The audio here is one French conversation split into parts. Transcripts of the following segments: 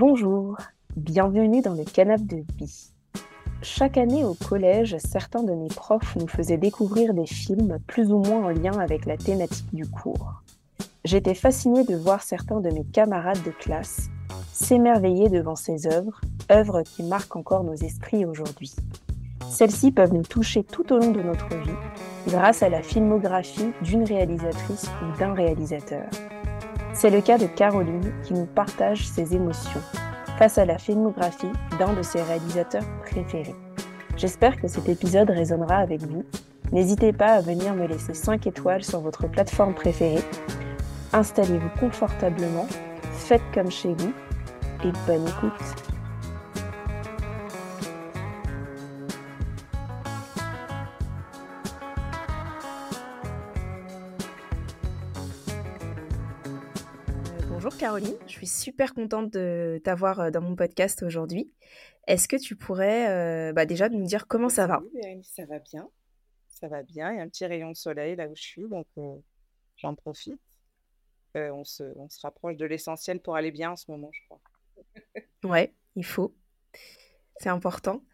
Bonjour, bienvenue dans le canapé de vie. Chaque année au collège, certains de mes profs nous faisaient découvrir des films plus ou moins en lien avec la thématique du cours. J'étais fascinée de voir certains de mes camarades de classe s'émerveiller devant ces œuvres, œuvres qui marquent encore nos esprits aujourd'hui. Celles-ci peuvent nous toucher tout au long de notre vie grâce à la filmographie d'une réalisatrice ou d'un réalisateur. C'est le cas de Caroline qui nous partage ses émotions face à la filmographie d'un de ses réalisateurs préférés. J'espère que cet épisode résonnera avec vous. N'hésitez pas à venir me laisser 5 étoiles sur votre plateforme préférée. Installez-vous confortablement, faites comme chez vous et bonne écoute. Caroline, je suis super contente de t'avoir euh, dans mon podcast aujourd'hui. Est-ce que tu pourrais euh, bah, déjà nous dire comment ça va? Oui, ça va bien. Ça va bien. Il y a un petit rayon de soleil là où je suis, donc euh, j'en profite. on, se, on se rapproche de l'essentiel pour aller bien en ce moment, je crois. ouais, il faut. C'est important.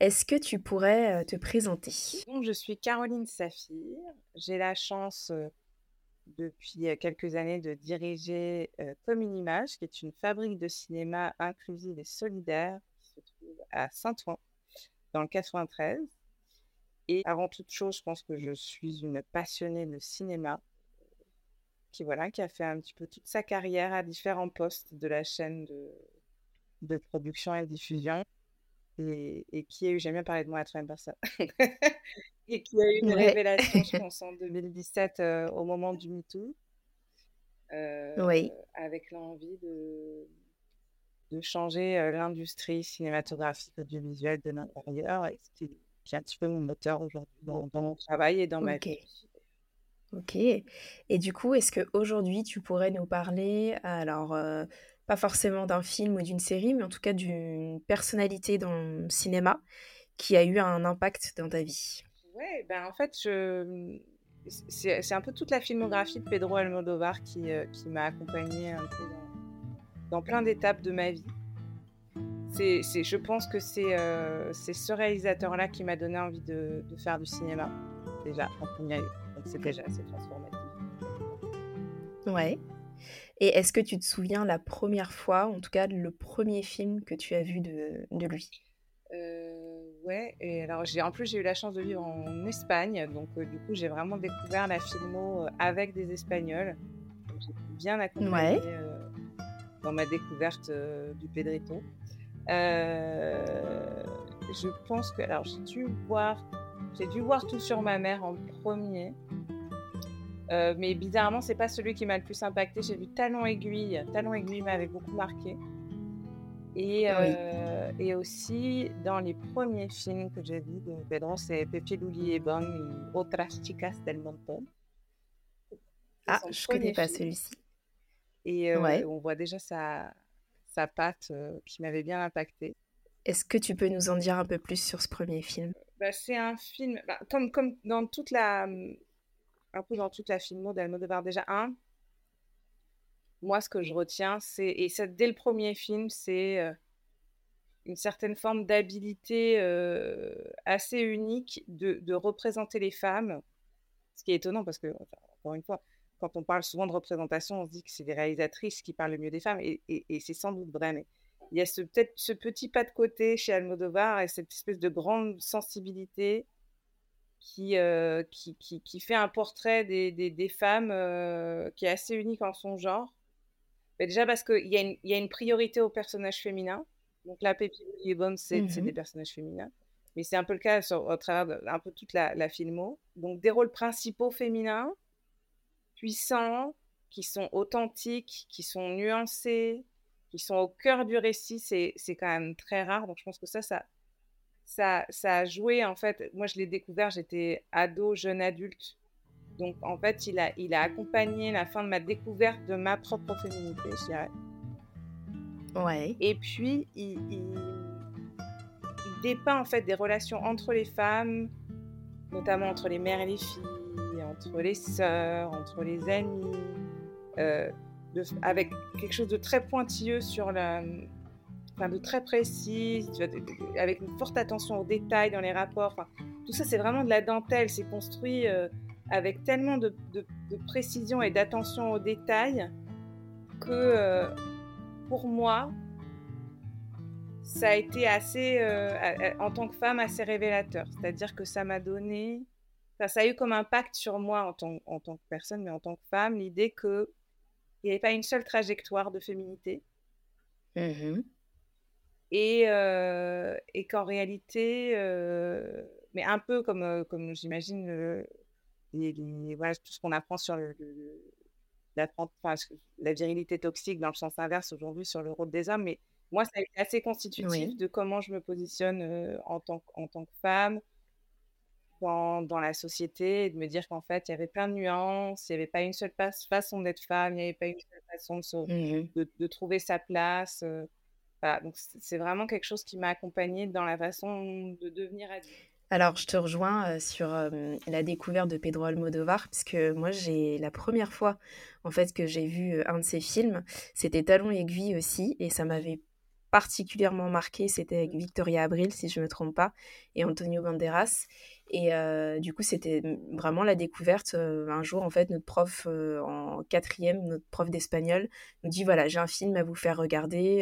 Est-ce que tu pourrais te présenter? Donc, je suis Caroline Saphir. J'ai la chance depuis quelques années de diriger Comme une image, qui est une fabrique de cinéma inclusive et solidaire qui se trouve à Saint-Ouen, dans le 93. Et avant toute chose, je pense que je suis une passionnée de cinéma qui, voilà, qui a fait un petit peu toute sa carrière à différents postes de la chaîne de, production et diffusion et, qui a eu, j'aime bien parler de moi à troisième personne, et qui a eu une révélation, je pense, en 2017 euh, au moment du MeToo. Euh, oui. Avec l'envie de, de changer euh, l'industrie cinématographique audiovisuelle de l'intérieur. Et c'est un petit peu mon moteur aujourd'hui dans, mon travail et dans ma vie. Ok. Et du coup, est-ce qu'aujourd'hui, tu pourrais nous parler, alors, pas forcément d'un film ou d'une série, mais en tout cas d'une personnalité dans le cinéma qui a eu un impact dans ta vie? Ouais, ben en fait, je... c'est un peu toute la filmographie de Pedro Almodovar qui, euh, qui m'a accompagnée un peu dans, plein d'étapes de ma vie. C'est, je pense que c'est euh, ce réalisateur-là qui m'a donné envie de, de, faire du cinéma, déjà, en premier lieu. Donc c'est déjà assez transformatif. Ouais. Et est-ce que tu te souviens la première fois, en tout cas le premier film que tu as vu de, de lui? Ouais, et alors j'ai en plus j'ai eu la chance de vivre en Espagne, donc euh, du coup j'ai vraiment découvert la filmo euh, avec des Espagnols. J'ai bien accompagné euh, dans ma découverte du Pedrito. je pense que alors j'ai dû voir j'ai dû voir tout sur ma mère en premier. Mais bizarrement, c'est pas celui qui m'a le plus impacté. J'ai vu Talon Aiguille. Talon Aiguille m'avait beaucoup marqué. Et, euh, et aussi, dans les premiers films que j'ai vus de Pedro, c'est Pepe Luli et Otras Chicas del Montón. Ah, je connais pas celui-ci. Et euh, on voit déjà sa, sa patte qui m'avait bien impacté. Est-ce que tu peux nous en dire un peu plus sur ce premier film? Bah, C'est un film, bah, comme, comme dans toute la un peu dans toute la filmo d'Almodovar. Déjà, un, moi, ce que je retiens, c'est, et ça, dès le premier film, c'est euh, une certaine forme d'habilité euh, assez unique de, représenter les femmes. Ce qui est étonnant parce que, encore une fois, quand on parle souvent de représentation, on se dit que c'est des réalisatrices qui parlent le mieux des femmes, et, c'est sans doute vrai, mais il y a peut-être ce petit pas de côté chez Almodovar et cette espèce de grande sensibilité euh, qui, qui, qui, fait un portrait des, femmes euh, qui est assez unique en son genre. Mais déjà parce qu'il y, y a une priorité aux personnages féminins. Donc là, Pépi et Bones, c'est mmh des personnages féminins. Mais c'est un peu le cas sur, au travers d'un peu toute la, la filmo. Donc des rôles principaux féminins, puissants, qui sont authentiques, qui sont nuancés, qui sont au cœur du récit, c'est quand même très rare. Donc je pense que ça, ça, ça, ça a joué, en fait, moi je l'ai découvert, j'étais ado, jeune adulte. Donc en fait, il a, il a accompagné la fin de ma découverte de ma propre féminité, je dirais. Et puis, il, il, dépeint en fait des relations entre les femmes, notamment entre les mères et les filles, entre les sœurs, entre les amis. Euh, avec quelque chose de très pointilleux sur la, enfin de très précis, avec une forte attention aux détails dans les rapports. tout ça, c'est vraiment de la dentelle. C'est construit euh, avec tellement de, précision et d'attention aux détails que, euh, pour moi, ça a été assez, euh, en tant que femme, assez révélateur. C'est-à-dire que ça m'a donné, ça a eu comme impact sur moi en tant, en tant que personne, mais en tant que femme, l'idée qu'il n'y avait pas une seule trajectoire de féminité. Mmh et, euh, et qu'en réalité, euh, mais un peu comme, comme j'imagine voilà, tout ce qu'on apprend sur le, la, la, virilité toxique dans le sens inverse aujourd'hui sur le rôle des hommes, mais moi, ça a été assez constitutif de comment je me positionne en, tant, en tant que femme dans, dans la société, et de me dire qu'en fait, il y avait plein de nuances, il n'y avait pas une seule façon d'être femme, il n'y avait pas une seule façon de, mmh de, de trouver sa place donc c'est vraiment quelque chose qui m'a accompagnée dans la façon de devenir adulte. Alors, je te rejoins euh, sur euh, la découverte de Pedro Almodovar, puisque moi, j'ai la première fois en fait que j'ai vu euh, un de ses films, c'était Talon aiguille aussi, et ça m'avait particulièrement marqué, c'était avec Victoria Abril, si je ne me trompe pas, et Antonio Banderas. Et du coup, c'était vraiment la découverte. un jour, en fait, notre prof en quatrième, notre prof d'espagnol, nous dit voilà, j'ai un film à vous faire regarder.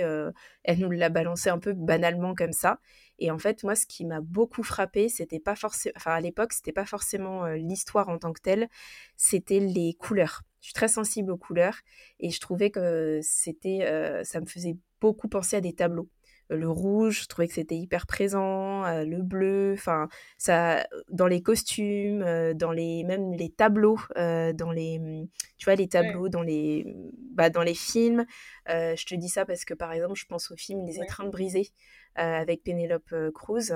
elle nous l'a balancé un peu banalement comme ça. Et en fait, moi, ce qui m'a beaucoup frappé, c'était pas forcément, enfin, à l'époque, c'était pas forcément l'histoire en tant que telle, c'était les couleurs. Je suis très sensible aux couleurs et je trouvais que c'était, ça me faisait beaucoup penser à des tableaux le rouge, je trouvais que c'était hyper présent, euh, le bleu, enfin ça dans les costumes, euh, dans les même les tableaux, euh, dans les mmh, tu vois les tableaux dans les mmh, bah, dans les films. je te dis ça parce que par exemple, je pense au film Les étreintes brisées avec Penelope Cruz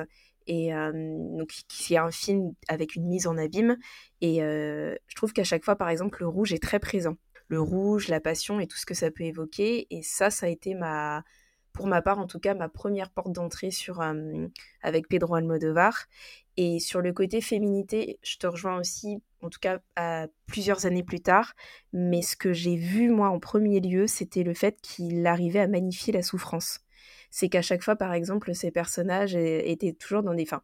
et donc qui est un film avec une mise en abîme et je trouve qu'à chaque fois par exemple le rouge est très présent. Le rouge, la passion et tout ce que ça peut évoquer et ça ça a été ma pour ma part en tout cas, ma première porte d'entrée sur avec Pedro Almodovar. Et sur le côté féminité, je te rejoins aussi, en tout cas plusieurs années plus tard. Mais ce que j'ai vu moi en premier lieu, c'était le fait qu'il arrivait à magnifier la souffrance. C'est qu'à chaque fois, par exemple, ces personnages étaient toujours dans des, fins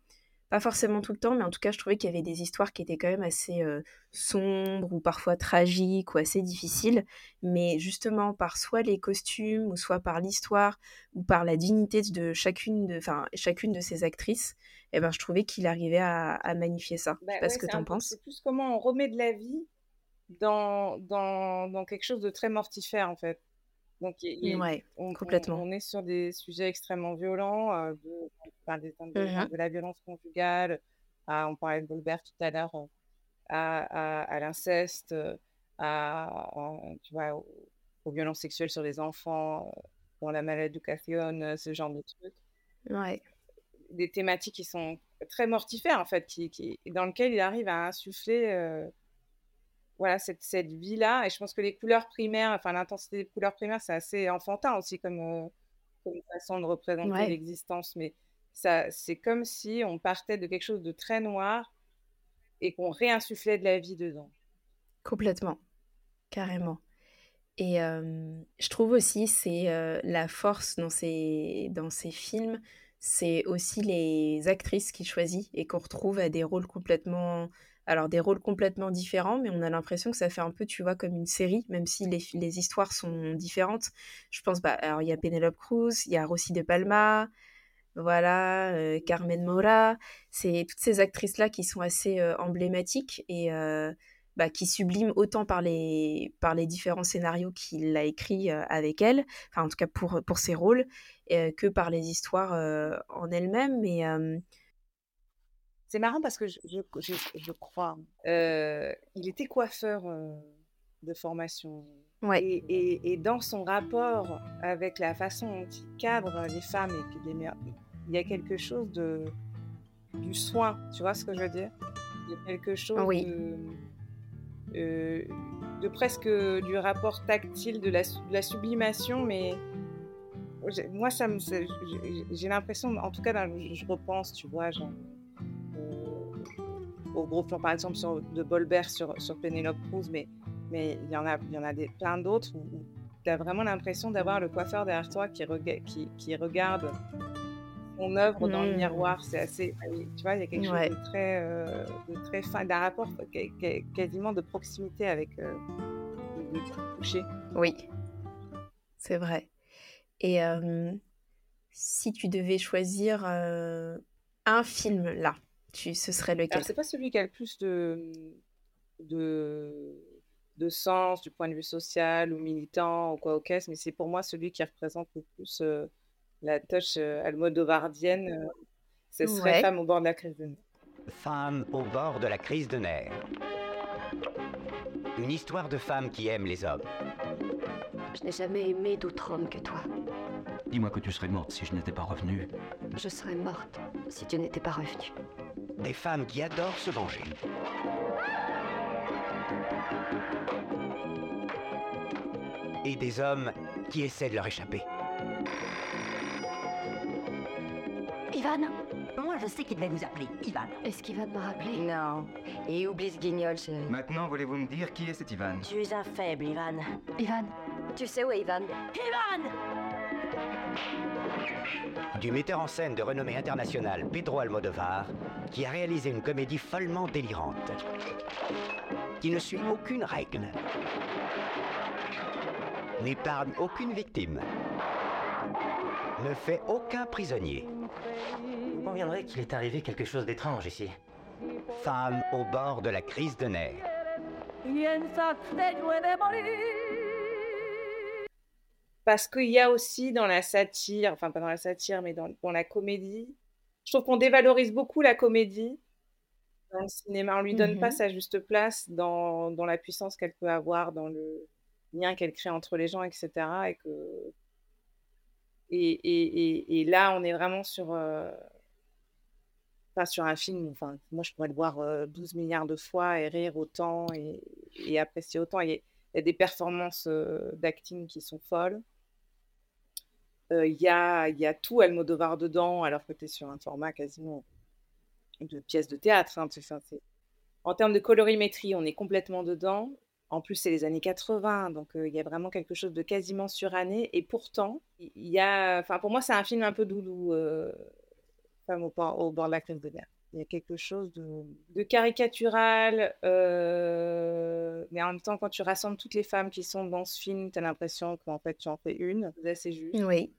pas forcément tout le temps, mais en tout cas, je trouvais qu'il y avait des histoires qui étaient quand même assez euh, sombres ou parfois tragiques ou assez difficiles. Mais justement, par soit les costumes, ou soit par l'histoire, ou par la dignité de chacune de, enfin, chacune de ces actrices, eh ben, je trouvais qu'il arrivait à, magnifier ça. Bah, Parce que tu en penses. C'est plus comment on remet de la vie dans, dans, dans quelque chose de très mortifère, en fait. Donc, on, complètement. On, est sur des sujets extrêmement violents, euh, de, mmh de, la violence conjugale, on parlait de Goldberg tout à l'heure, euh, à, à, l'inceste, à, tu vois, aux, violences sexuelles sur les enfants, euh, dans la maléducation, ce genre de trucs. Ouais. Des thématiques qui sont très mortifères, en fait, qui, qui dans lesquelles il arrive à insuffler voilà, cette, cette vie-là. Et je pense que les couleurs primaires, enfin l'intensité des couleurs primaires, c'est assez enfantin aussi comme, euh, comme façon de représenter l'existence. Mais ça, c'est comme si on partait de quelque chose de très noir et qu'on réinsufflait de la vie dedans. Complètement, carrément. Et je trouve aussi c'est la force dans ces, dans ces films, c'est aussi les actrices qu'il choisit et qu'on retrouve à des rôles complètement alors des rôles complètement différents, mais on a l'impression que ça fait un peu, tu vois, comme une série, même si les, histoires sont différentes. Je pense, bah, alors il y a Penelope Cruz, il y a Rossi de Palma, voilà, euh, Carmen Mora, c'est toutes ces actrices-là qui sont assez euh, emblématiques et euh, bah, qui subliment autant par les, par les différents scénarios qu'il a écrits avec elle, enfin en tout cas pour, pour ses rôles, que par les histoires en elles-mêmes, mais c'est marrant parce que je, je, crois, euh, il était coiffeur euh, de formation. Ouais. Et, et, dans son rapport avec la façon dont il cadre les femmes et les il y a quelque chose de du soin, tu vois ce que je veux dire? Il y a quelque chose de, euh, de, presque du rapport tactile, de la, de la sublimation, mais moi, ça me, j'ai l'impression, en tout cas, je repense, tu vois, genre, au gros plan, par exemple, sur, de Bolbert sur, sur Penelope Cruz, mais, mais il y en a, il y en a des, plein d'autres où, as vraiment l'impression d'avoir le coiffeur derrière toi qui, qui, qui regarde son œuvre dans le miroir. Mmh. C'est assez. Tu vois, il y a quelque chose de très, euh, de très fin, d'un rapport quasiment de proximité avec euh, le toucher. Oui, c'est vrai. Et si tu devais choisir un film là, tu, ce serait lequel? C'est pas celui qui a le plus de, de, de sens du point de vue social ou militant ou quoi au caisse, mais c'est pour moi celui qui représente le plus la touche almodovardienne. ce serait Femme au bord de la crise de nerfs. Femme au bord de la crise de nerfs. Une histoire de femme qui aime les hommes. Je n'ai jamais aimé d'autre homme que toi. Dis-moi que tu serais morte si je n'étais pas revenue. Je serais morte si tu n'étais pas revenue. Des femmes qui adorent se venger. Et des hommes qui essaient de leur échapper. Ivan? Moi, je sais qu'il devait nous appeler Ivan. Est-ce qu'il va me rappeler? Non. Et oublie ce guignol, chérie. Maintenant, voulez-vous me dire qui est cet Ivan? Tu es un faible, Ivan. Ivan? Tu sais où est Ivan? Ivan du metteur en scène de renommée internationale Pedro Almodovar, qui a réalisé une comédie follement délirante, qui ne suit aucune règle, n'épargne aucune victime, ne fait aucun prisonnier. Vous conviendrez qu'il est arrivé quelque chose d'étrange ici. Femme au bord de la crise de nerfs. Parce qu'il y a aussi dans la satire, enfin pas dans la satire, mais dans, la comédie, je trouve qu'on dévalorise beaucoup la comédie dans le cinéma. On lui donne pas mmh sa juste place dans, la puissance qu'elle peut avoir, dans le lien qu'elle crée entre les gens, etc. Et, que... et, là, on est vraiment sur, euh, pas sur un film, enfin, moi je pourrais le voir 12 euh, milliards de fois et rire autant et, apprécier autant. Il y, a, des performances euh, d'acting qui sont folles. Euh, il y, a, y a tout Almodovar dedans, alors que tu es sur un format quasiment de pièce de théâtre. Hein, en termes de colorimétrie, on est complètement dedans. En plus, c'est les années 80, donc il y a vraiment quelque chose de quasiment suranné. Et pourtant, y a, enfin, pour moi, c'est un film un peu doudou femme au, bord de la crise de mer. Il y a quelque chose de, caricatural, euh, mais en même temps, quand tu rassembles toutes les femmes qui sont dans ce film, tu as l'impression qu'en fait, tu en fais une. C'est assez juste. Oui.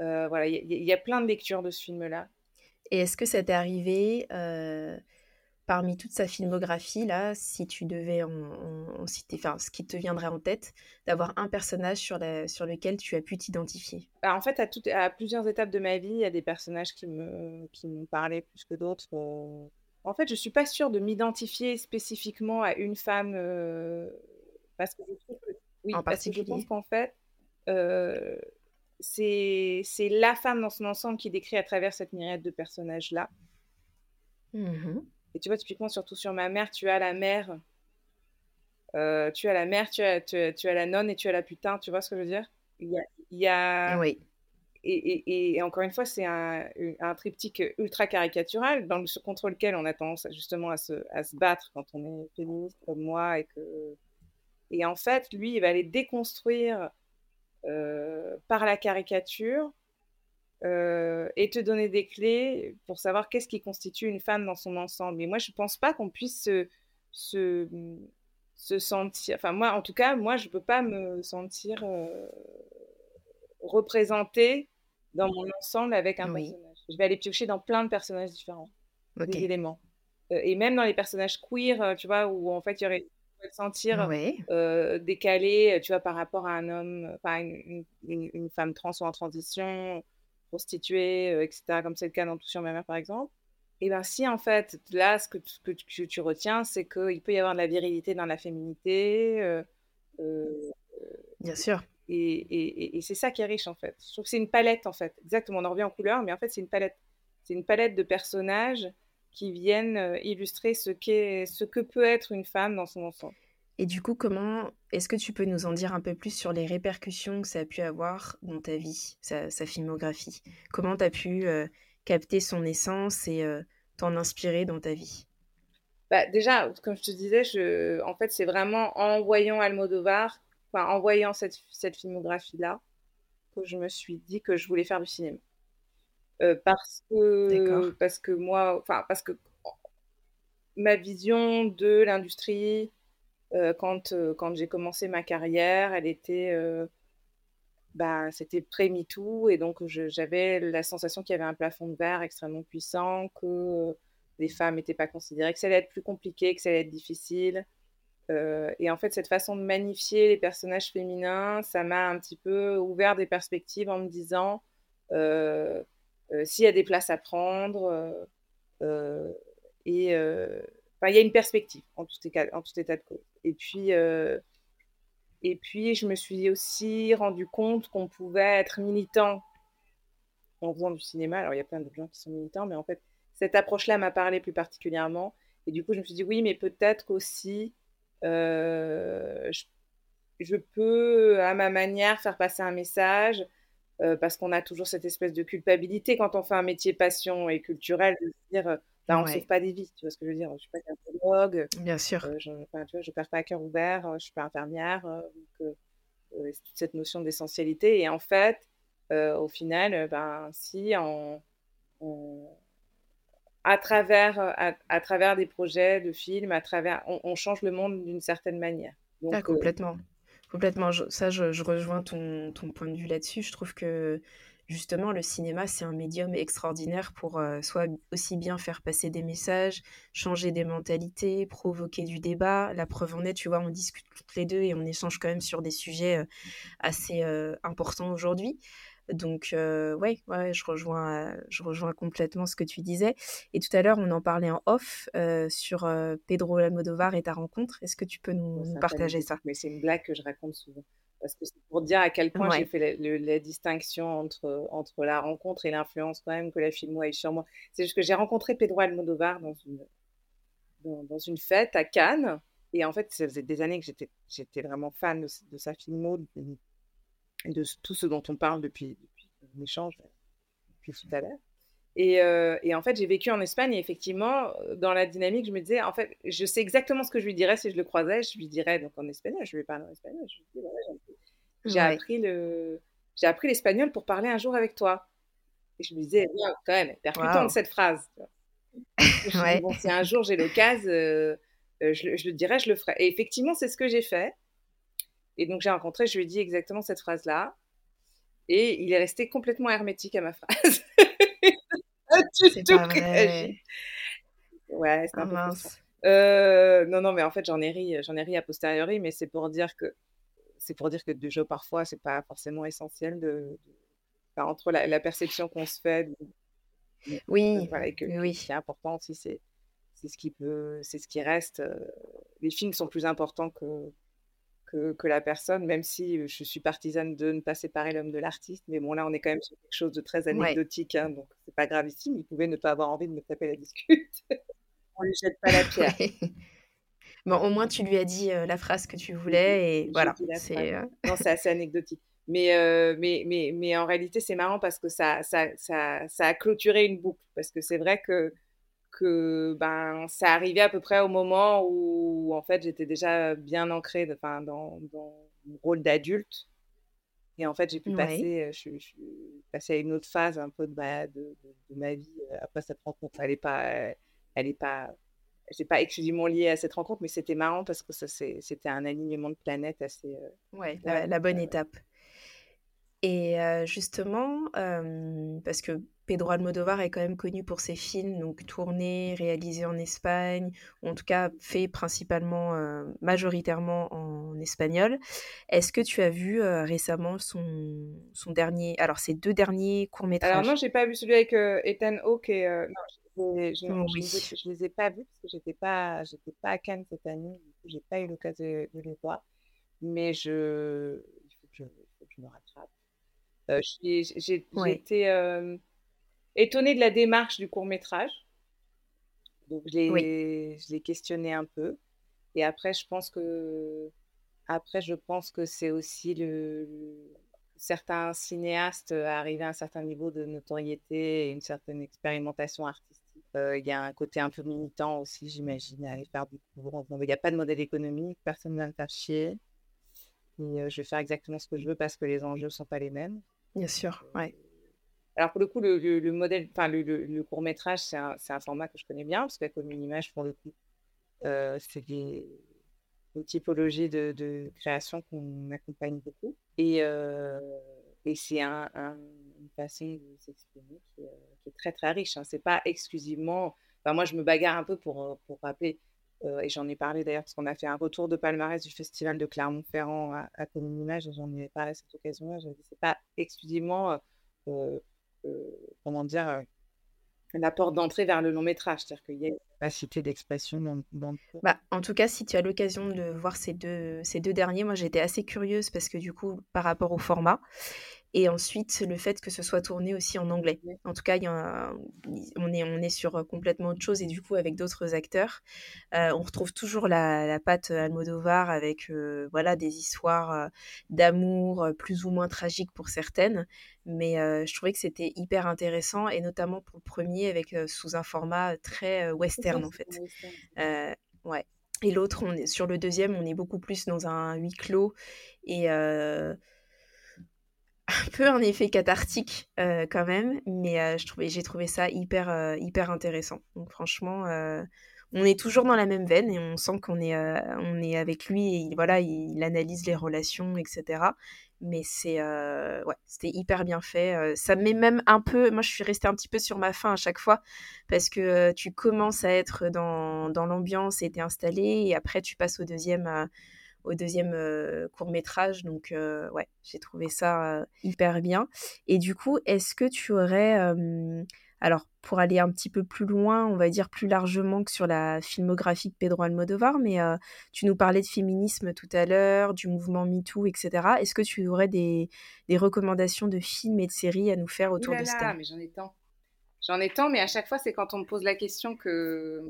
Euh, voilà, il y, a plein de lectures de ce film-là. Et est-ce que ça t'est arrivé euh, parmi toute sa filmographie, là, si tu devais en, citer, enfin, ce qui te viendrait en tête, d'avoir un personnage sur, la, sur lequel tu as pu t'identifier? Bah, En fait, à, à plusieurs étapes de ma vie, il y a des personnages qui me qui m'ont parlé plus que d'autres. En fait, je suis pas sûre de m'identifier spécifiquement à une femme euh, parce que je trouve que oui, parce que je pense qu'en fait, euh, c'est la femme dans son ensemble qui décrit à travers cette myriade de personnages là. Mmh et tu vois, typiquement, surtout sur ma mère, tu as la mère, euh, tu as la mère, tu as, tu, as, la nonne et tu as la putain, tu vois ce que je veux dire? Il y a. Il y a... Oui. Et, et, et, encore une fois, c'est un, un, triptyque ultra caricatural dans le, contre lequel on a tendance justement à se, à se battre quand on est féministe comme moi. Et, que... et en fait, lui, il va aller déconstruire par la caricature euh, et te donner des clés pour savoir qu'est-ce qui constitue une femme dans son ensemble. Mais moi, je ne pense pas qu'on puisse se, se, se, sentir. Enfin, moi, en tout cas, moi, je ne peux pas me sentir euh, représentée dans mon ensemble avec un personnage. Je vais aller piocher dans plein de personnages différents, des éléments. Euh, et même dans les personnages queer, tu vois, où en fait, il y aurait se sentir décalé, tu vois, par rapport à un homme, enfin, une, une, une, femme trans ou en transition, prostituée, euh, etc., comme c'est le cas dans Tout sur ma mère, par exemple, et bien si en fait, là, ce que, que, tu retiens, c'est qu'il peut y avoir de la virilité dans la féminité. Euh, euh, Bien sûr. Et, et, et c'est ça qui est riche, en fait. Je trouve que c'est une palette, en fait. Exactement, on en revient en couleur, mais en fait, c'est une palette. C'est une palette de personnages qui viennent illustrer ce, qu'est, ce que peut être une femme dans son ensemble. Et du coup, comment est-ce que tu peux nous en dire un peu plus sur les répercussions que ça a pu avoir dans ta vie, sa, filmographie? Comment tu as pu euh, capter son essence et euh, t'en inspirer dans ta vie? Bah, Déjà, comme je te disais, je... en fait, c'est vraiment en voyant Almodovar enfin, en voyant cette, cette filmographie-là, que je me suis dit que je voulais faire du cinéma. Euh, parce que parce que moi, enfin parce que ma vision de l'industrie euh, quand euh, quand j'ai commencé ma carrière, elle était bah, c'était pré-MeToo et donc j'avais la sensation qu'il y avait un plafond de verre extrêmement puissant, que les femmes n'étaient pas considérées, que ça allait être plus compliqué, que ça allait être difficile. et en fait, cette façon de magnifier les personnages féminins, ça m'a un petit peu ouvert des perspectives en me disant euh, s'il y a des places à prendre. Euh, euh, et il y a une perspective en tout, état, en tout état de cause. Et puis, et puis, je me suis aussi rendu compte qu'on pouvait être militant en faisant du cinéma. Alors, il y a plein de gens qui sont militants, mais en fait, cette approche-là m'a parlé plus particulièrement. Et du coup, je me suis dit, oui, mais peut-être qu'aussi, je, je, peux, à ma manière, faire passer un message euh, parce qu'on a toujours cette espèce de culpabilité quand on fait un métier passion et culturel de se dire euh, bah, on ne sauve pas des vies, tu vois ce que je veux dire Je suis pas cardiologue, bien sûr, euh, je, enfin, tu vois, je perds pas à cœur ouvert, je suis pas infirmière, donc toute cette notion d'essentialité et en fait, au final, ben si en, à travers à, travers des projets de films, à travers on, change le monde d'une certaine manière. Donc, ah, complètement. Complètement, ça je, rejoins ton, point de vue là-dessus. Je trouve que justement le cinéma c'est un médium extraordinaire pour euh, soit aussi bien faire passer des messages, changer des mentalités, provoquer du débat. La preuve en est, tu vois, on discute toutes les deux et on échange quand même sur des sujets euh, assez euh, importants aujourd'hui. Donc, euh, ouais, ouais, je rejoins, je rejoins complètement ce que tu disais. Et tout à l'heure, on en parlait en off euh, sur euh, Pedro Almodovar et ta rencontre. Est-ce que tu peux nous, partager ça? Mais c'est une blague que je raconte souvent. Parce que c'est pour dire à quel point j'ai fait la, distinction entre, entre la rencontre et l'influence quand même que la film a eu sur moi. C'est juste que j'ai rencontré Pedro Almodovar dans une, dans, une fête à Cannes. Et en fait, ça faisait des années que j'étais, j'étais vraiment fan de, sa filmo, de tout ce dont on parle depuis, depuis l'échange depuis tout à l'heure. Et, euh, et, en fait, j'ai vécu en Espagne et effectivement, dans la dynamique, je me disais, en fait, je sais exactement ce que je lui dirais si je le croisais. Je lui dirais donc en espagnol, je lui parler en espagnol. j'ai appris le, j'ai appris l'espagnol pour parler un jour avec toi. Et je me disais, bien, quand même, percutante cette phrase. ouais. bon, si un jour j'ai l'occasion, euh, euh, je, je, le dirais, je le ferai. Et effectivement, c'est ce que j'ai fait. Et donc, j'ai rencontré, je lui ai dit exactement cette phrase-là. Et il est resté complètement hermétique à ma phrase. c'est pas vrai. Ouais, c'est un ah, peu euh, non, non, mais en fait, j'en ai ri, j'en ai ri a posteriori, mais c'est pour dire que c'est pour dire que déjà parfois, c'est pas forcément essentiel de, entre la, perception qu'on se fait. oui. voilà, que, oui. Ce qui est important aussi, c'est c'est ce qui peut, c'est ce qui reste. Euh, les films sont plus importants que que, la personne, même si je suis partisane de ne pas séparer l'homme de l'artiste. Mais bon, là, on est quand même sur quelque chose de très anecdotique, hein, donc c'est pas gravissime. Il pouvait ne pas avoir envie de me taper la discute. on lui jette pas la pierre. bon, au moins, tu lui as dit la phrase que tu voulais et voilà. C'est Non, c'est assez anecdotique. Mais, mais, mais, mais en réalité, c'est marrant parce que ça, ça, ça, ça a clôturé une boucle. Parce que c'est vrai que que ben, ça arrivait à peu près au moment où, en fait, j'étais déjà bien ancrée dans, dans mon rôle d'adulte. Et en fait, j'ai pu passer, euh, je, suis passée à une autre phase un peu de ma, de, ma vie euh, après cette rencontre. Elle n'est pas, elle est pas, j'ai pas exclusivement lié à cette rencontre, mais c'était marrant parce que ça, c'était un alignement de planètes assez. Euh, ouais, la, bonne étape. Et justement, parce que Pedro Almodovar est quand même connu pour ses films, donc tournés, réalisés en Espagne, ou en tout cas faits principalement, majoritairement en espagnol. Est-ce que tu as vu récemment son, son dernier, alors ses deux derniers courts-métrages? Alors non, j'ai pas vu celui avec Ethan Hawke et non, je, ne les ai pas vus parce que j'étais pas, j'étais pas à Cannes cette année, j'ai pas eu l'occasion de, les voir, mais je, il faut que je, faut que je me rattrape. Euh, j'ai été euh, étonnée de la démarche du court métrage. Donc, je l'ai questionné un peu. Et après, je pense que, après, je pense que c'est aussi le, certains cinéastes arrivés à un certain niveau de notoriété et une certaine expérimentation artistique. Euh, il y a un côté un peu militant aussi, j'imagine, à aller faire du cours. Il n'y a pas de modèle économique, personne ne va me faire chier. et je vais faire exactement ce que je veux parce que les enjeux ne sont pas les mêmes. Bien sûr, ouais. Alors pour le coup, le, le, modèle, enfin le, court métrage, c'est un, un, format que je connais bien parce que comme image, pour le coup, euh, c'est des, des, typologies de, création qu'on accompagne beaucoup. Et, euh, et c'est un, une façon de s'exprimer qui, qui, est très très riche. Hein. C'est pas exclusivement. Enfin, moi, je me bagarre un peu pour, rappeler. Euh, et j'en ai parlé d'ailleurs parce qu'on a fait un retour de palmarès du festival de Clermont-Ferrand à, à Commune Image. J'en ai parlé à cette occasion-là. C'est pas exclusivement comment dire, euh, la porte d'entrée vers le long métrage, c'est-à-dire qu'il y a une capacité d'expression dans, dans bah, En tout cas, si tu as l'occasion de voir ces deux, ces deux derniers, moi j'étais assez curieuse parce que du coup, par rapport au format, et ensuite, le fait que ce soit tourné aussi en anglais. En tout cas, y a on, est, on est sur euh, complètement autre chose et du coup, avec d'autres acteurs, euh, on retrouve toujours la, la patte Almodovar avec euh, voilà, des histoires d'amour plus ou moins tragiques pour certaines. Mais je trouvais que c'était hyper intéressant et notamment pour le premier, avec sous un format très western en fait. ouais. Et l'autre, on est, sur le deuxième, on est beaucoup plus dans un huis clos et un peu un effet cathartique euh, quand même, mais euh, je trouvais, j'ai trouvé ça hyper, euh, hyper intéressant. Donc franchement, on est toujours dans la même veine et on sent qu'on est, on est avec lui et voilà, il, analyse les relations, etc. Mais c'est, ouais, c'était hyper bien fait. ça met même un peu, moi je suis restée un petit peu sur ma faim à chaque fois parce que tu commences à être dans, l'ambiance et t'es installé et après tu passes au deuxième au deuxième court métrage. Donc ouais, j'ai trouvé ça hyper bien. Et du coup, est-ce que tu aurais... alors, pour aller un petit peu plus loin, on va dire plus largement que sur la filmographie de Pedro Almodovar, mais tu nous parlais de féminisme tout à l'heure, du mouvement MeToo, etc. Est-ce que tu aurais des, des, recommandations de films et de séries à nous faire autour de ça mais j'en ai tant. J'en ai tant, mais à chaque fois, c'est quand on me pose la question que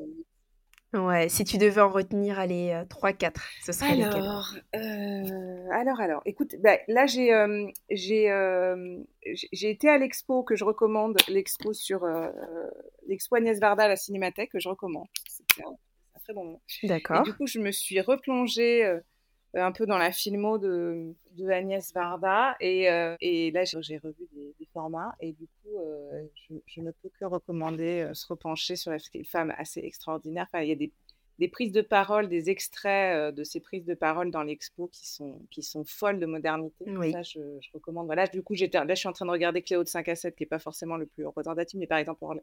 Ouais, si tu devais en retenir, allez, 3-4, euh, ce serait lesquels? Alors, euh, alors, alors, écoute, bah, là, j'ai euh, j'ai j'ai été à l'expo que je recommande, l'expo sur l'expo Agnès Varda à la Cinémathèque, que je recommande. C'était un, très bon moment. D'accord. du coup, je me suis replongée un peu dans la filmo de, de Agnès Varda, et, et là, j'ai revu des, formats, et du coup, je, je, ne peux que recommander se repencher sur la femme assez extraordinaire. Enfin, il y a des, des prises de parole, des extraits de ces prises de parole dans l'expo qui sont, qui sont folles de modernité. Oui. Ça, je, je, recommande. Voilà, du coup, j'étais, là, je suis en train de regarder Cléo de 5 à 7, qui n'est pas forcément le plus représentatif, mais par exemple, hors,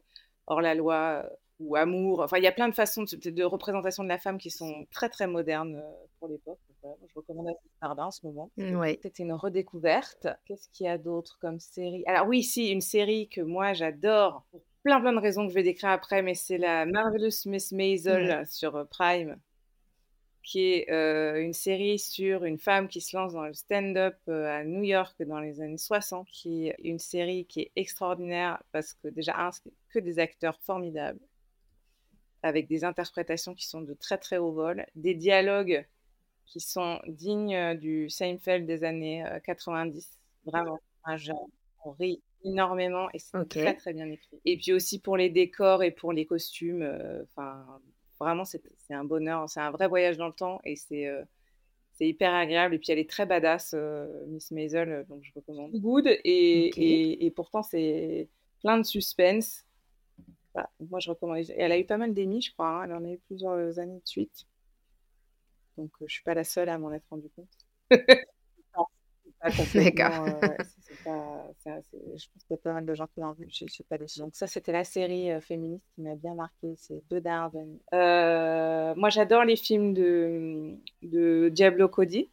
hors la loi ou Amour. Enfin, il y a plein de façons de, de, représentation de la femme qui sont très, très modernes pour l'époque. je recommande assez Stardin en ce moment. Oui. C'était une redécouverte. Qu'est-ce qu'il y a d'autre comme série? Alors oui, si, une série que moi, j'adore pour plein plein de raisons que je vais décrire après, mais c'est la Marvelous Miss Maisel mmh. sur euh, Prime, qui est euh, une série sur une femme qui se lance dans le stand-up euh, à New York dans les années 60, qui est une série qui est extraordinaire parce que déjà, un, c'est que des acteurs formidables, avec des interprétations qui sont de très très haut vol, des dialogues qui sont dignes du Seinfeld des années 90, vraiment, un genre, on rit énormément et c'est très très bien écrit. Et puis aussi pour les décors et pour les costumes, euh, enfin vraiment c'est un bonheur, c'est un vrai voyage dans le temps et c'est euh, c'est hyper agréable et puis elle est très badass, euh, Miss Maisel, donc je recommande. Good et, et, et pourtant c'est plein de suspense. Bah, moi je recommande. Elle a eu pas mal d'émis, je crois. Hein. Elle en a eu plusieurs années de suite. Donc je suis pas la seule à m'en être rendu compte. D'accord. Euh, je pense qu'il y a pas mal de gens qui l'ont vu. Je, sais pas Donc, ça, c'était la série euh, féministe qui m'a bien marqué. C'est deux Darwin. Euh, moi, j'adore les films de, de Diablo Cody.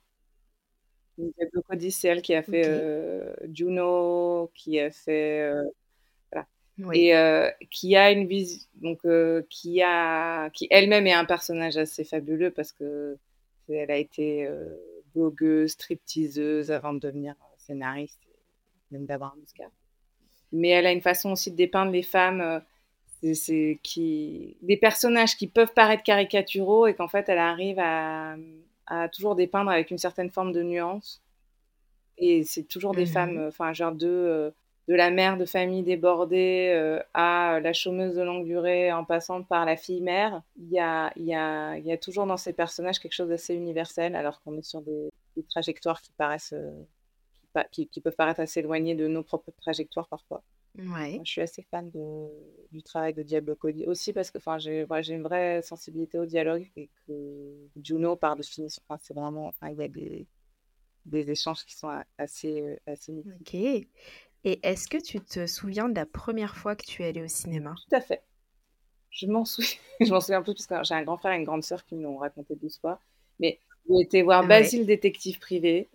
Diablo Cody, c'est elle qui a fait Juno, qui a fait. voilà. Et qui a une vision. Donc, qui, a, qui elle-même est un personnage assez fabuleux parce que elle a été blogueuse, stripteaseuse avant de devenir scénariste, même d'avoir un Oscar. Mais elle a une façon aussi de dépeindre les femmes, euh, c'est qui des personnages qui peuvent paraître caricaturaux et qu'en fait elle arrive à, à, toujours dépeindre avec une certaine forme de nuance. Et c'est toujours des mmh femmes, enfin genre deux, de la mère de famille débordée euh, à la chômeuse de longue durée en passant par la fille mère, il y a, y, a, y a, toujours dans ces personnages quelque chose d'assez universel, alors qu'on est sur des, des trajectoires qui paraissent, euh, qui, qui, peuvent paraître assez éloignées de nos propres trajectoires parfois. Ouais. Moi, je suis assez fan de, du travail de Diablo Cody aussi parce que j'ai ouais, une vraie sensibilité au dialogue et que Juno, par définition, enfin, c'est vraiment, il y a des, des échanges qui sont assez, assez Ok. Et est-ce que tu te souviens de la première fois que tu es allée au cinéma? Tout à fait. Je m'en souviens, je m'en souviens peu parce que j'ai un grand frère et une grande sœur qui me l'ont raconté 12 fois. Mais j'ai été voir Basile, ouais. détective privé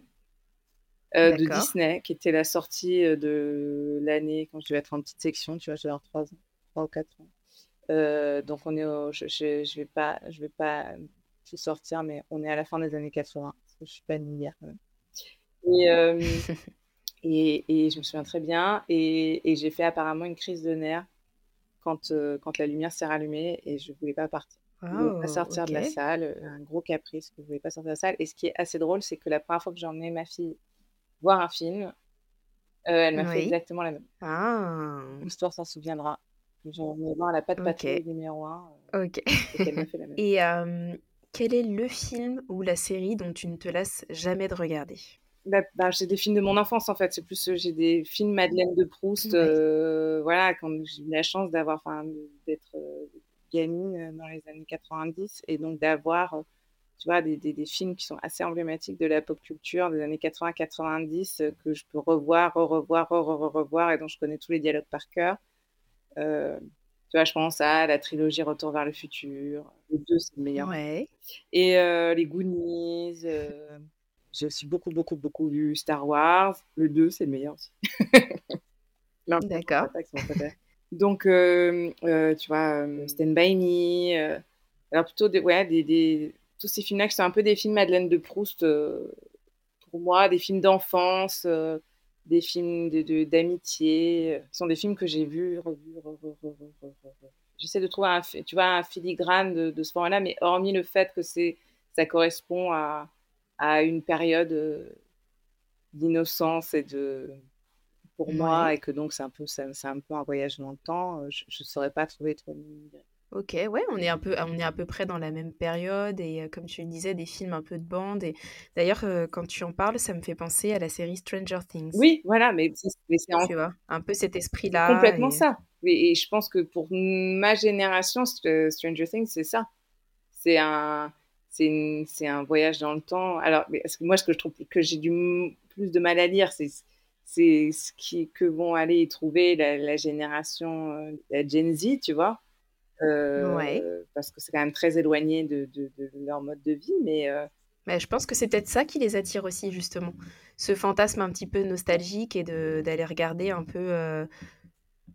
euh, de Disney, qui était la sortie euh, de l'année quand je devais être en petite section, tu vois, avoir 3 ans, 3 ou 4 ans. Euh, donc on est au, je, je, je, vais pas, je vais pas tout sortir, mais on est à la fin des années 80. Parce que je suis pas née hier quand même. Et, euh, et, et, je me souviens très bien. Et, et j'ai fait apparemment une crise de nerfs quand, quand la lumière s'est rallumée et je voulais pas partir. Je voulais Oh, pas sortir de la salle, un gros caprice que je voulais pas sortir de la salle. Et ce qui est assez drôle, c'est que la première fois que j'ai emmené ma fille voir un film, euh, elle m'a fait exactement la même. Ah, L'histoire s'en souviendra. J'ai emmené voir la patte Ok. patrouille numéro 1 ok. et qu'elle m'a fait la même. Et euh, quel est le film ou la série dont tu ne te lasses jamais de regarder? Bah, bah, j'ai des films de mon enfance en fait. C'est plus euh, j'ai des films Madeleine de Proust. Ouais. voilà, quand j'ai eu la chance d'avoir, d'être euh, gamine dans les années 90 et donc d'avoir, tu vois, des, des, des films qui sont assez emblématiques de la pop culture des années 80-90 euh, que je peux revoir, re-revoir, re-revoir et dont je connais tous les dialogues par cœur. Euh, tu vois, je pense à la trilogie Retour vers le futur. Les deux, c'est le meilleur. Ouais. Et euh, les Goonies. euh, j'ai aussi beaucoup, beaucoup, beaucoup vu Star Wars. Le 2, c'est le meilleur aussi. D'accord. Donc, tu vois, Stand By Me. alors, plutôt des, ouais, des, des- tous ces films-là qui sont un peu des films Madeleine de Proust euh, pour moi, des films d'enfance, euh, des films de, de- d'amitié. euh, Ce sont des films que j'ai vus, revus, re- re- re- re- re- re- re- J'essaie de trouver un, tu vois, un filigrane de, de ce format-là, mais hormis le fait que c'est, ça correspond à, à une période d'innocence et de pour moi et que donc c'est un peu c'est un peu un voyage dans le temps je ne saurais pas trouver trop de- Ok, ouais, on est un peu, on est à peu près dans la même période et euh, comme tu le disais, des films un peu de bande. Et d'ailleurs, euh, quand tu en parles, ça me fait penser à la série Stranger Things. oui voilà mais c'est mais c'est en- Tu vois, un peu cet esprit-là. complètement et- ça et, et je pense que pour ma génération St- Stranger Things c'est ça c'est un c'est une- c'est un voyage dans le temps alors mais parce que moi ce que je trouve que j'ai du m- plus de mal à lire c'est c'est ce qui que vont aller y trouver la, la génération euh, la Gen Z tu vois Euh, Ouais. parce que c'est quand même très éloigné de, de, de leur mode de vie mais euh, Mais je pense que c'est peut-être ça qui les attire aussi, justement. Ce fantasme un petit peu nostalgique et d'aller regarder un peu euh,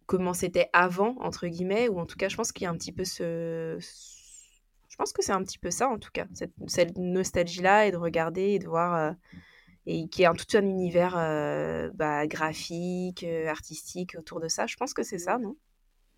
comment c'était avant, entre guillemets, ou en tout cas, je pense qu'il y a un petit peu ce... Je pense que c'est un petit peu ça, en tout cas, cette, cette nostalgie-là, et de regarder et de voir... euh, et qui est un, tout un univers euh, bah, graphique, euh, artistique autour de ça. Je pense que c'est ça, non?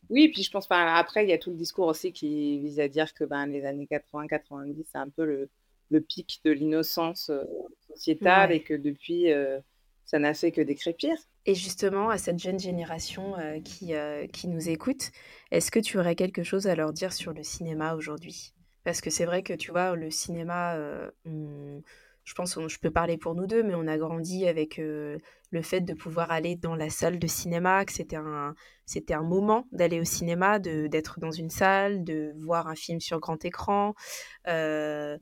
Oui, puis je pense, enfin, après, il y a tout le discours aussi qui vise à dire que ben, les années 80-90, c'est un peu le, le pic de l'innocence euh, sociétale Ouais. et que depuis, euh, ça n'a fait que décrépir. Et justement, à cette jeune génération euh, qui, qui nous écoute, est-ce que tu aurais quelque chose à leur dire sur le cinéma aujourd'hui? Parce que c'est vrai que, tu vois, le cinéma, on- je pense, on- je peux parler pour nous deux, mais on a grandi avec euh, le fait de pouvoir aller dans la salle de cinéma, que c'était un, c'était un moment d'aller au cinéma, de, d'être dans une salle, de voir un film sur grand écran. Euh,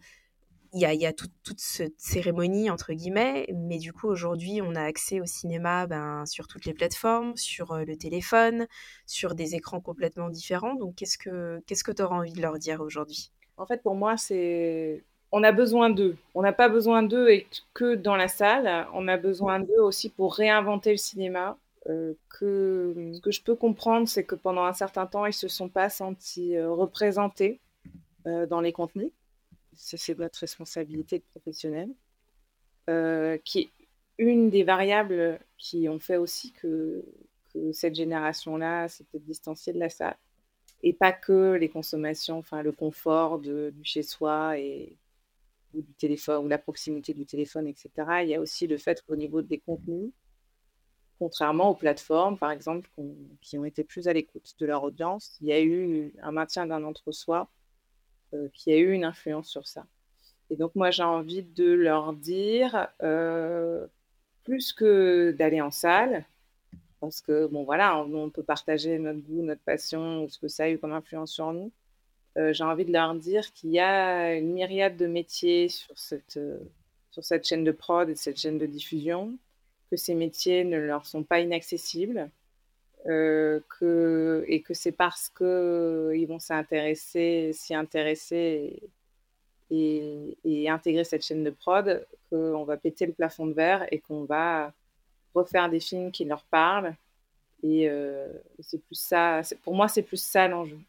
il y a, y a tout- toute cette cérémonie, entre guillemets, mais du coup, aujourd'hui, on a accès au cinéma ben, sur toutes les plateformes, sur euh, le téléphone, sur des écrans complètement différents. Donc, qu'est-ce que qu'est-ce que tu auras envie de leur dire aujourd'hui? En fait, pour moi, c'est. On a besoin d'eux. On n'a pas besoin d'eux et que dans la salle. On a besoin d'eux aussi pour réinventer le cinéma. Euh, ce que je peux comprendre, c'est que pendant un certain temps, ils se sont pas sentis euh, représentés euh, dans les contenus. C'est votre responsabilité de professionnel. Qui est une des variables qui ont fait aussi que, cette génération-là peut-être distanciée de la salle. Et pas que les consommations, enfin le confort de, du chez-soi et ou du téléphone ou la proximité du téléphone, etc. Il y a aussi le fait qu'au niveau des contenus, contrairement aux plateformes, par exemple, qui ont été plus à l'écoute de leur audience. Il y a eu un maintien d'un entre-soi euh, qui a eu une influence sur ça. Et donc, moi, j'ai envie de leur dire, euh, plus que d'aller en salle, parce que, bon, voilà, on, peut partager notre goût, notre passion, ou ce que ça a eu comme influence sur nous. Euh, j'ai envie de leur dire qu'il y a une myriade de métiers sur cette, sur cette chaîne de prod et cette chaîne de diffusion, que ces métiers ne leur sont pas inaccessibles, euh, que, et que c'est parce qu'ils vont s'intéresser, s'y intéresser et, intégrer cette chaîne de prod qu'on va péter le plafond de verre et qu'on va refaire des films qui leur parlent. Et euh, c'est plus ça, pour moi, c'est plus ça l'enjeu.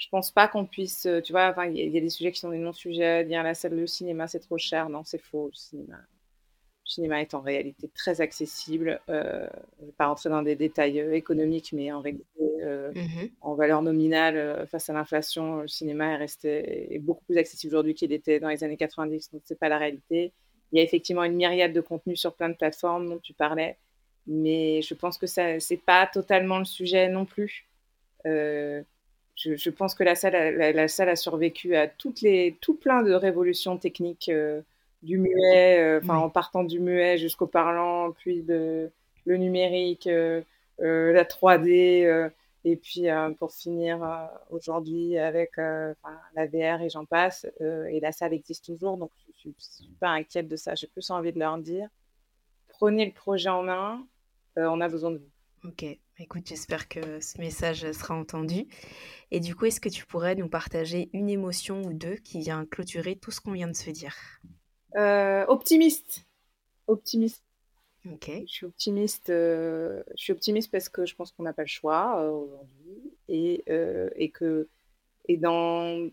Je pense pas qu'on puisse, tu vois, il y, y, a des sujets qui sont des non-sujets, dire la salle de cinéma c'est trop cher, non, c'est faux, le cinéma cinéma est en réalité très accessible. Euh, je ne vais pas rentrer dans des détails euh, économiques, mais en réalité, euh, mmh en valeur nominale, face à l'inflation, le cinéma est resté est beaucoup plus accessible aujourd'hui qu'il était dans les années 90. Donc, ce n'est pas la réalité. Il y a effectivement une myriade de contenus sur plein de plateformes dont tu parlais, mais je pense que ce n'est pas totalement le sujet non plus. Je, pense que la salle, la, salle a survécu à toutes les, tout plein de révolutions techniques du muet, euh, en partant du muet jusqu'au parlant, puis de, le numérique, euh, euh, la 3D, et puis pour finir aujourd'hui avec la VR et j'en passe. et la salle existe toujours, donc je suis super inquiète de ça. J'ai plus envie de leur dire prenez le projet en main, on a besoin de vous. Ok, écoute, j'espère que ce message sera entendu. Et du coup, est-ce que tu pourrais nous partager une émotion ou deux qui vient clôturer tout ce qu'on vient de se dire? Euh, optimiste. Optimiste. Ok. Je suis optimiste. Euh, je suis optimiste parce que je pense qu'on n'a pas le choix euh, aujourd'hui et, et que et dans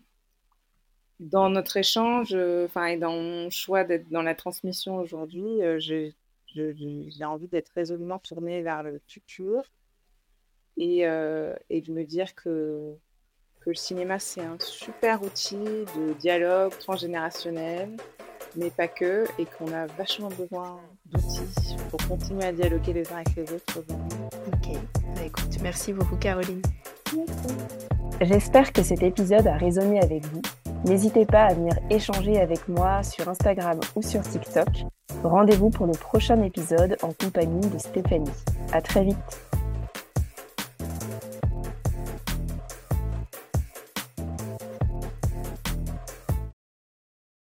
dans notre échange, enfin et dans mon choix d'être dans la transmission aujourd'hui, j'ai envie d'être résolument tournée vers le futur et, et de me dire que que le cinéma c'est un super outil de dialogue transgénérationnel mais pas que, et qu'on a vachement besoin d'outils pour continuer à dialoguer les uns avec les autres. Ok, bah, écoute, merci beaucoup Caroline. J'espère que cet épisode a résonné avec vous. N'hésitez pas à venir échanger avec moi sur Instagram ou sur TikTok. Rendez-vous pour le prochain épisode en compagnie de Stéphanie. À très vite.